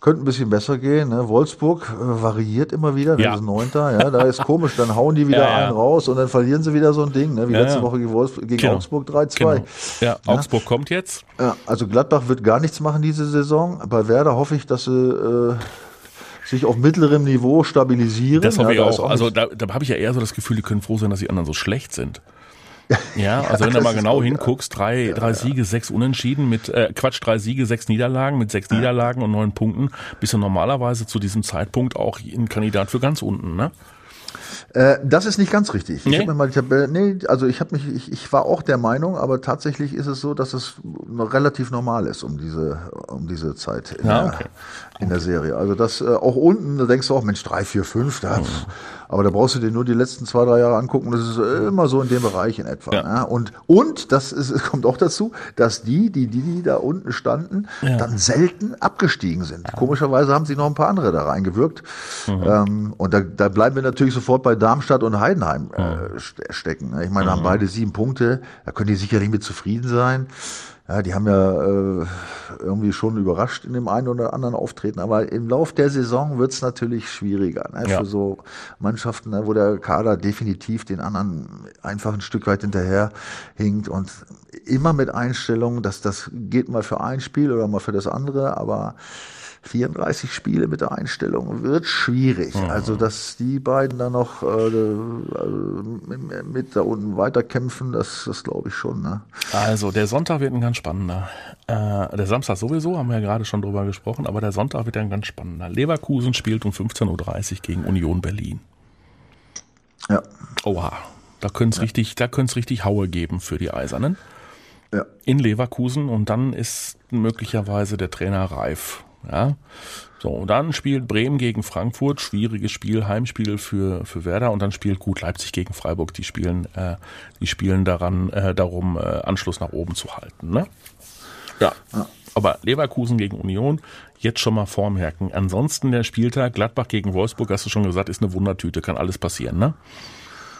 könnte ein bisschen besser gehen. Ne? Wolfsburg äh, variiert immer wieder, ja. ist Neunter, ja, da ist komisch, dann hauen die wieder *laughs* ja, einen raus und dann verlieren sie wieder so ein Ding, ne? wie letzte Woche gegen, Wolfs gegen genau. Augsburg 3-2. Genau. Ja, Augsburg kommt jetzt. Also Gladbach wird gar nichts machen diese Saison. Bei Werder hoffe ich, dass sie äh, sich auf mittlerem Niveau stabilisieren. Das hoffe ich auch. auch also da, da habe ich ja eher so das Gefühl, die können froh sein, dass die anderen so schlecht sind. *laughs* Ja, also wenn du mal genau hinguckst, drei, ja, drei Siege, sechs Unentschieden mit, äh, Quatsch, drei Siege, sechs Niederlagen mit sechs Niederlagen und neun Punkten, bist du normalerweise zu diesem Zeitpunkt auch ein Kandidat für ganz unten, ne? Äh, das ist nicht ganz richtig. Nee? Ich habe mir mal die Tabelle, nee, also ich habe mich, ich, ich war auch der Meinung, aber tatsächlich ist es so, dass es relativ normal ist um diese, um diese Zeit in, ja, okay. der, in der Serie. Also das äh, auch unten, da denkst du auch, Mensch, drei, vier, fünf, da, mhm. Aber da brauchst du dir nur die letzten zwei, drei Jahre angucken. Das ist immer so in dem Bereich in etwa. Ja. ja. Und und das ist, kommt auch dazu, dass die, die, die, die da unten standen, ja. dann selten abgestiegen sind. Komischerweise haben sie noch ein paar andere da reingewirkt. Mhm. Ähm, und da, da bleiben wir natürlich sofort bei Darmstadt und Heidenheim äh, stecken. Ich meine, mhm. haben beide sieben Punkte, da können die sicherlich mit zufrieden sein. Ja, die haben ja äh, irgendwie schon überrascht in dem einen oder anderen Auftreten, aber im Lauf der Saison wird's natürlich schwieriger ne? ja. für so Mannschaften, ne, wo der Kader definitiv den anderen einfach ein Stück weit hinterher hinkt und immer mit Einstellungen, dass das geht mal für ein Spiel oder mal für das andere, aber 34 Spiele mit der Einstellung wird schwierig. Mhm. Also, dass die beiden dann noch äh, mit da unten weiterkämpfen, das, das glaube ich schon. Ne? Also, der Sonntag wird ein ganz spannender. Äh, der Samstag sowieso, haben wir ja gerade schon drüber gesprochen, aber der Sonntag wird ein ganz spannender. Leverkusen spielt um 15.30 Uhr gegen Union Berlin. Ja. Oha. Da könnte es ja. richtig, da könnte es richtig Haue geben für die Eisernen. Ja. In Leverkusen und dann ist möglicherweise der Trainer reif. Ja. So, und dann spielt Bremen gegen Frankfurt, schwieriges Spiel, Heimspiel für, für Werder und dann spielt gut Leipzig gegen Freiburg, die spielen, äh, die spielen daran, äh, darum, äh, Anschluss nach oben zu halten. Ne? Ja. ja. Aber Leverkusen gegen Union, jetzt schon mal vormerken. Ansonsten der Spieltag, Gladbach gegen Wolfsburg, hast du schon gesagt, ist eine Wundertüte, kann alles passieren, ne?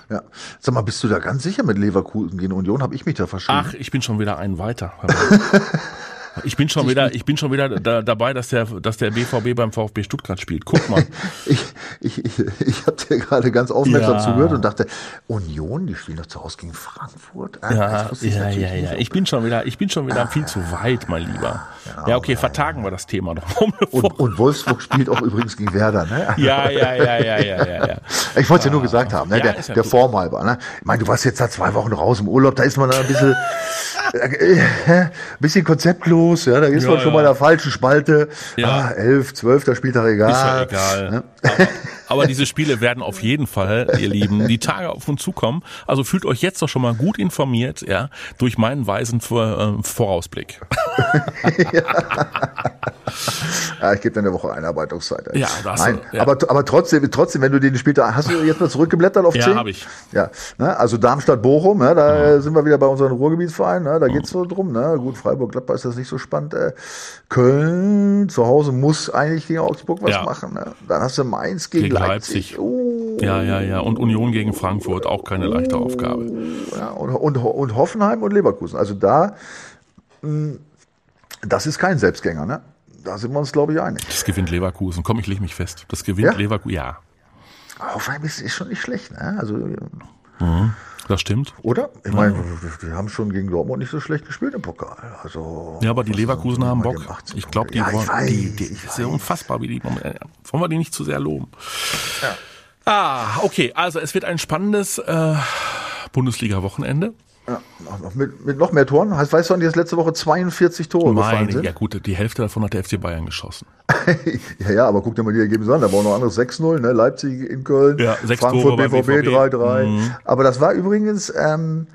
Ja. Sag mal, bist du da ganz sicher mit Leverkusen gegen Union? Habe ich mich da verschrieben? Ach, ich bin schon wieder einen weiter. *laughs* Ich bin schon wieder, ich bin schon wieder da, dabei, dass der, dass der BVB beim VfB Stuttgart spielt. Guck mal. *laughs* ich ich, ich, ich habe dir gerade ganz aufmerksam ja. zugehört und dachte, Union, die spielen doch zu Hause gegen Frankfurt. Ah, ja, ja, ja, ja. Ich bin schon wieder, ich bin schon wieder ah, viel zu weit, mein Lieber. Ja, ja okay, vertagen wir das Thema noch. Und, und Wolfsburg spielt auch übrigens gegen Werder, ne? *laughs* Ja, ja, ja, ja, ja, ja. ja. Ich wollte es ja nur gesagt haben, ne? der, der Form halber, ne? Ich meine, du warst jetzt seit zwei Wochen raus im Urlaub, da ist man da ein bisschen, *laughs* äh, äh, bisschen konzeptlos, ja, da ist man schon mal in der falschen Spalte. Ja. Ah, elf, zwölfter Spieltag egal. Ist ja egal. Ne? Aber, aber *laughs* diese Spiele werden auf jeden Fall, ihr Lieben, die Tage auf uns zukommen. Also fühlt euch jetzt doch schon mal gut informiert, ja, durch meinen weisen äh, Vorausblick. *laughs* *laughs* ja. Ja, ich gebe dir eine Woche Einarbeitungszeit. Ja, das Nein, ja. aber aber trotzdem, trotzdem, wenn du den später, hast du jetzt mal zurückgeblättert auf 10? Ja, habe ich. Ja, ne, also Darmstadt Bochum, ne, da mhm. sind wir wieder bei unseren Ruhrgebietsvereinen, ne, da mhm. geht's so drum, ne, gut Freiburg Gladbach ist das nicht so spannend. Äh, Köln zu Hause muss eigentlich gegen Augsburg was ja. machen. Ne? Dann hast du Mainz gegen, gegen Leipzig. Leipzig. Oh. Ja, ja, ja. Und Union gegen Frankfurt, auch keine leichte oh. Aufgabe. Ja, und, und, und Hoffenheim und Leverkusen. Also da, mh, das ist kein Selbstgänger, ne? Da sind wir uns, glaube ich, einig. Das gewinnt Leverkusen. Komm, ich lege mich fest. Das gewinnt ja? Leverkusen, ja. Hoffenheim ist, ist schon nicht schlecht, ne? Also. Mhm. Das stimmt. Oder? Ich meine, wir haben schon gegen Dortmund nicht so schlecht gespielt im Pokal. Also, ja, aber die Leverkusen haben Bock. Ich glaube, die, ja, wollen, die, die ist ja unfassbar, wie die wollen wir die nicht zu sehr loben. Ja. Ah, okay, also es wird ein spannendes äh, Bundesliga-Wochenende. Ja, mit, mit noch mehr Toren. Heißt, weißt du, dass letzte Woche 42 Tore Meine, gefallen sind? Ja gut, die Hälfte davon hat der FC Bayern geschossen. *laughs* ja, ja, aber guck dir mal die Ergebnisse an. Da war noch anderes 6-0, ne? Leipzig in Köln, ja, Frankfurt, BVB 3-3. Mhm. Aber das war übrigens... Ähm,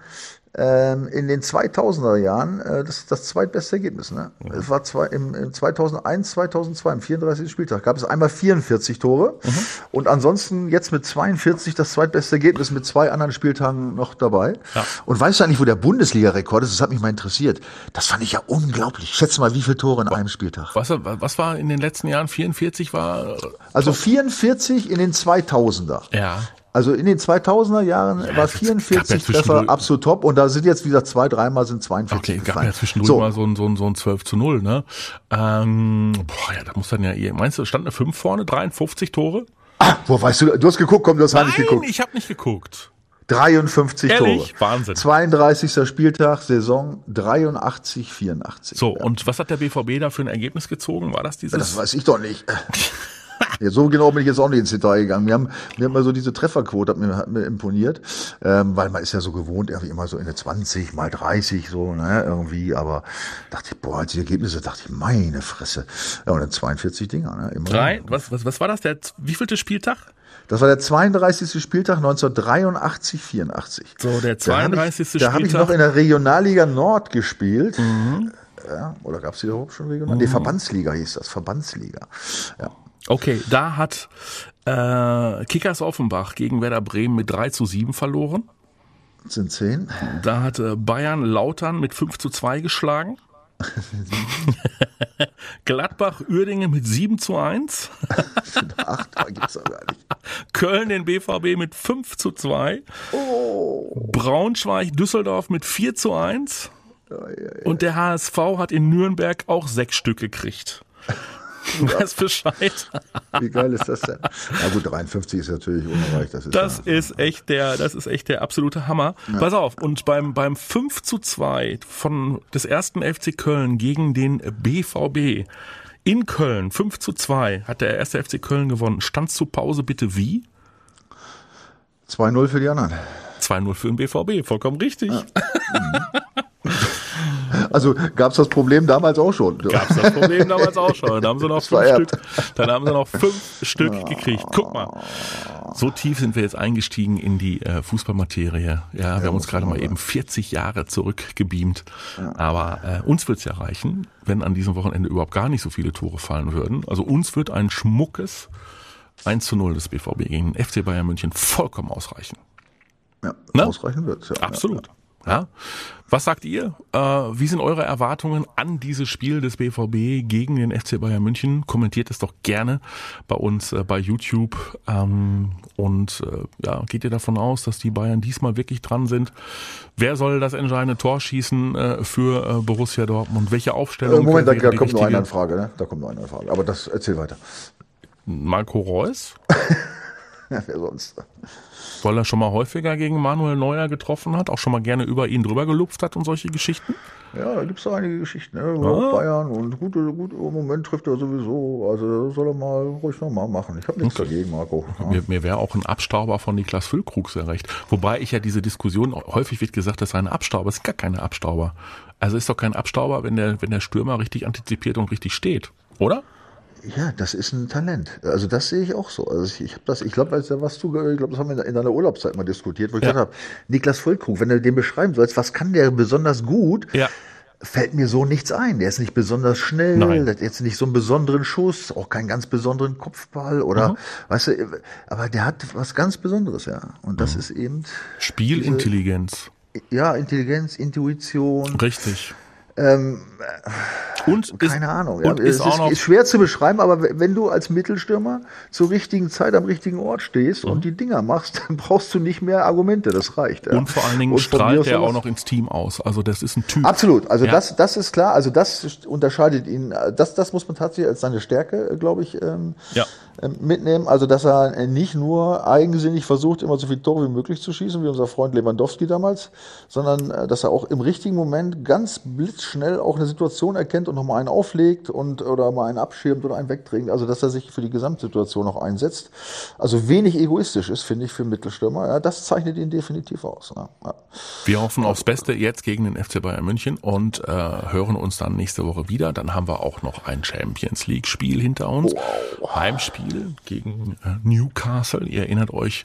ähm, in den 2000er Jahren äh, das, das zweitbeste Ergebnis. Ne? Mhm. Es war zwei, im, im 2001, 2002, im 34. Spieltag gab es einmal 44 Tore mhm. und ansonsten jetzt mit 42 das zweitbeste Ergebnis mit zwei anderen Spieltagen noch dabei. Ja. Und weißt du eigentlich, wo der Bundesliga-Rekord ist? Das hat mich mal interessiert. Das fand ich ja unglaublich. Schätze mal, wie viele Tore in einem Spieltag. Was, was war in den letzten Jahren? 44 war? Also 44 in den 2000er. Ja. Also in den 2000er Jahren ja, war 44 ja Treffer absolut top und da sind jetzt wieder zwei, dreimal sind 42 Okay, gab ja zwischendurch so. mal so ein, so, ein, so ein 12 zu 0, ne? Ähm, boah, ja, da muss dann ja, meinst du, stand eine 5 vorne, 53 Tore? Ah, wo weißt du, du hast geguckt, komm, du hast Nein, nicht geguckt. ich habe nicht geguckt. 53 Ehrlich? Tore. Wahnsinn. 32. Spieltag, Saison 83, 84. So, ja. und was hat der BVB da für ein Ergebnis gezogen? War das dieses? Das weiß ich doch nicht. *laughs* Ja, so genau bin ich jetzt auch nicht ins Detail gegangen. Wir haben, wir haben mal so diese Trefferquote, hat mir, hat mir imponiert, ähm, weil man ist ja so gewohnt, irgendwie immer so in der 20, mal 30, so, ne, irgendwie, aber dachte ich, boah, als die Ergebnisse, dachte ich, meine Fresse. Ja, und dann 42 Dinger, ne, immer. Drei, was, was, was war das, der, wievielte Spieltag? Das war der 32. Spieltag 1983, 84. So, der 32. Da habe ich, hab ich noch in der Regionalliga Nord gespielt. Mhm. Ja, oder gab es die überhaupt schon regional? Mhm. Nee, Verbandsliga hieß das, Verbandsliga. Ja. Okay, da hat äh, Kickers Offenbach gegen Werder Bremen mit 3 zu 7 verloren. sind 10. Da hat äh, Bayern Lautern mit 5 zu 2 geschlagen. *laughs* Gladbach Uerdingen mit 7 zu 1. *laughs* Ach, da gibt's aber nicht. Köln den BVB mit 5 zu 2. Oh. Braunschweig Düsseldorf mit 4 zu 1. Und der HSV hat in Nürnberg auch sechs Stück gekriegt. Du weißt Bescheid. Wie geil ist das denn? Na gut, 53 ist natürlich unreich. Das ist, das ja, ist echt der, das ist echt der absolute Hammer. Ja. Pass auf, und beim, beim 5 zu 2 von des ersten FC Köln gegen den BVB in Köln, 5 zu 2, hat der erste FC Köln gewonnen. Stand zu Pause bitte wie? 2-0 für die anderen. 2-0 für den BVB, vollkommen richtig. Ja. *laughs* Mhm. Also gab es das Problem damals auch schon. Gab es das Problem damals auch schon. Dann haben sie noch fünf Stück, dann haben sie noch fünf Stück gekriegt. Guck mal. So tief sind wir jetzt eingestiegen in die äh, Fußballmaterie. Ja, ja, wir haben uns gerade mal eben 40 Jahre zurückgebeamt. Ja. Aber äh, uns wird es ja reichen, wenn an diesem Wochenende überhaupt gar nicht so viele Tore fallen würden. Also uns wird ein schmuckes 1 zu 0 des BVB gegen den FC Bayern München vollkommen ausreichen. Ja, ne? ausreichen wird ja. Absolut. Ja. Ja? Was sagt ihr? Äh, wie sind eure Erwartungen an dieses Spiel des BVB gegen den FC Bayern München? Kommentiert es doch gerne bei uns äh, bei YouTube. Ähm, und äh, ja, geht ihr davon aus, dass die Bayern diesmal wirklich dran sind? Wer soll das entscheidende Tor schießen äh, für äh, Borussia Dortmund? Welche Aufstellung? Äh, Moment, da, da kommt nur eine Frage, ne? Da kommt nur eine Frage. Aber das erzähl weiter. Marco Reus? *laughs* *laughs* wer sonst? weil er schon mal häufiger gegen Manuel Neuer getroffen hat, auch schon mal gerne über ihn drüber gelupft hat und solche Geschichten? Ja, da gibt es einige Geschichten. Ne? Ah. Bayern und gut, gut, im Moment trifft er sowieso. Also soll er mal ruhig nochmal machen. Ich habe nichts okay. dagegen, Marco. Ja. Mir, mir wäre auch ein Abstauber von Niklas Füllkrug sehr recht. Wobei ich ja diese Diskussion, häufig wird gesagt, das sei ein Abstauber. Es ist gar keine Abstauber. Also ist doch kein Abstauber, wenn der, wenn der Stürmer richtig antizipiert und richtig steht. Oder? Ja, das ist ein Talent. Also das sehe ich auch so. Also ich, ich habe das, ich glaube, was du, ich glaube, das haben wir in deiner Urlaubszeit mal diskutiert, wo ich ja. gesagt habe, Niklas Vollkrug, wenn du den beschreiben sollst, was kann der besonders gut? Ja. Fällt mir so nichts ein. Der ist nicht besonders schnell, Nein. der hat jetzt nicht so einen besonderen Schuss, auch keinen ganz besonderen Kopfball oder, mhm. weißt du, aber der hat was ganz Besonderes, ja. Und das mhm. ist eben. Spielintelligenz. Diese, ja, Intelligenz, Intuition. Richtig. Ähm, und keine ist, Ahnung. Und ja, ist, ist, ist, schwer zu beschreiben, aber wenn du als Mittelstürmer zur richtigen Zeit am richtigen Ort stehst mhm. und die Dinger machst, *laughs* dann brauchst du nicht mehr Argumente. Das reicht. Ja. Und vor allen Dingen und strahlt er auch noch ins Team aus. Also das ist ein Typ. Absolut. Also ja. das, das ist klar. Also das unterscheidet ihn. Das, das muss man tatsächlich als seine Stärke, glaube ich, ähm, ja. Ähm, mitnehmen. Also dass er nicht nur eigensinnig versucht, immer so viele Tore wie möglich zu schießen, wie unser Freund Lewandowski damals, sondern äh, dass er auch im richtigen Moment ganz blitzschnell auch eine Situation erkennt und nochmal einen auflegt und oder mal einen abschirmt oder einen wegdringt. Also dass er sich für die Gesamtsituation auch einsetzt. Also wenig egoistisch ist, finde ich, für Mittelstürmer. Ja, das zeichnet ihn definitiv aus. Ja. Wir hoffen aufs Beste jetzt gegen den FC Bayern München und äh, hören uns dann nächste Woche wieder. Dann haben wir auch noch ein Champions League Spiel hinter uns. Wow. Heimspiel Spiel gegen äh, Newcastle. Ihr erinnert euch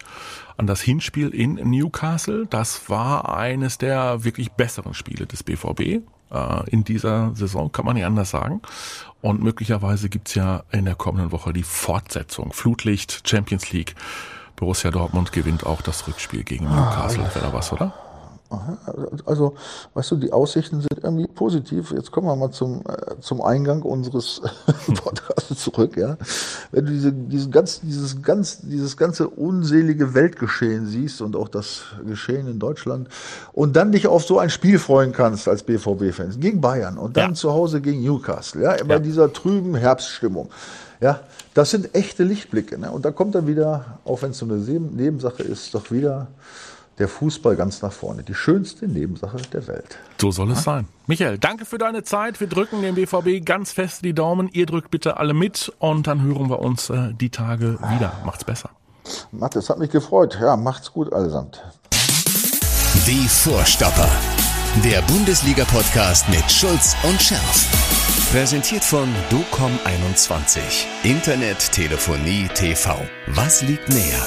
an das Hinspiel in Newcastle. Das war eines der wirklich besseren Spiele des BVB äh, in dieser Saison, kann man nicht anders sagen. Und möglicherweise gibt's ja in der kommenden Woche die Fortsetzung. Flutlicht, Champions League. Borussia Dortmund gewinnt auch das Rückspiel gegen Newcastle. Wäre da was, oder? Also, weißt du, die Aussichten sind irgendwie positiv. Jetzt kommen wir mal zum, äh, zum Eingang unseres *laughs* Podcasts zurück, ja. Wenn du diese, diesen ganz, dieses, ganz, dieses ganze unselige Weltgeschehen siehst und auch das Geschehen in Deutschland und dann dich auf so ein Spiel freuen kannst als BVB-Fans gegen Bayern und dann ja. zu Hause gegen Newcastle, ja, bei ja. dieser trüben Herbststimmung. Ja, das sind echte Lichtblicke. Ne? Und da kommt dann wieder, auch wenn es so eine Nebensache ist, doch wieder der Fußball ganz nach vorne. Die schönste Nebensache der Welt. So soll es sein. Michael, danke für deine Zeit. Wir drücken dem BVB ganz fest die Daumen. Ihr drückt bitte alle mit und dann hören wir uns äh, die Tage wieder. Macht's besser. Matthias, hat mich gefreut. Ja, macht's gut allesamt. Die Vorstopper. Der Bundesliga-Podcast mit Schulz und Scherf. Präsentiert von DOCOM21. Internet, Telefonie, TV. Was liegt näher?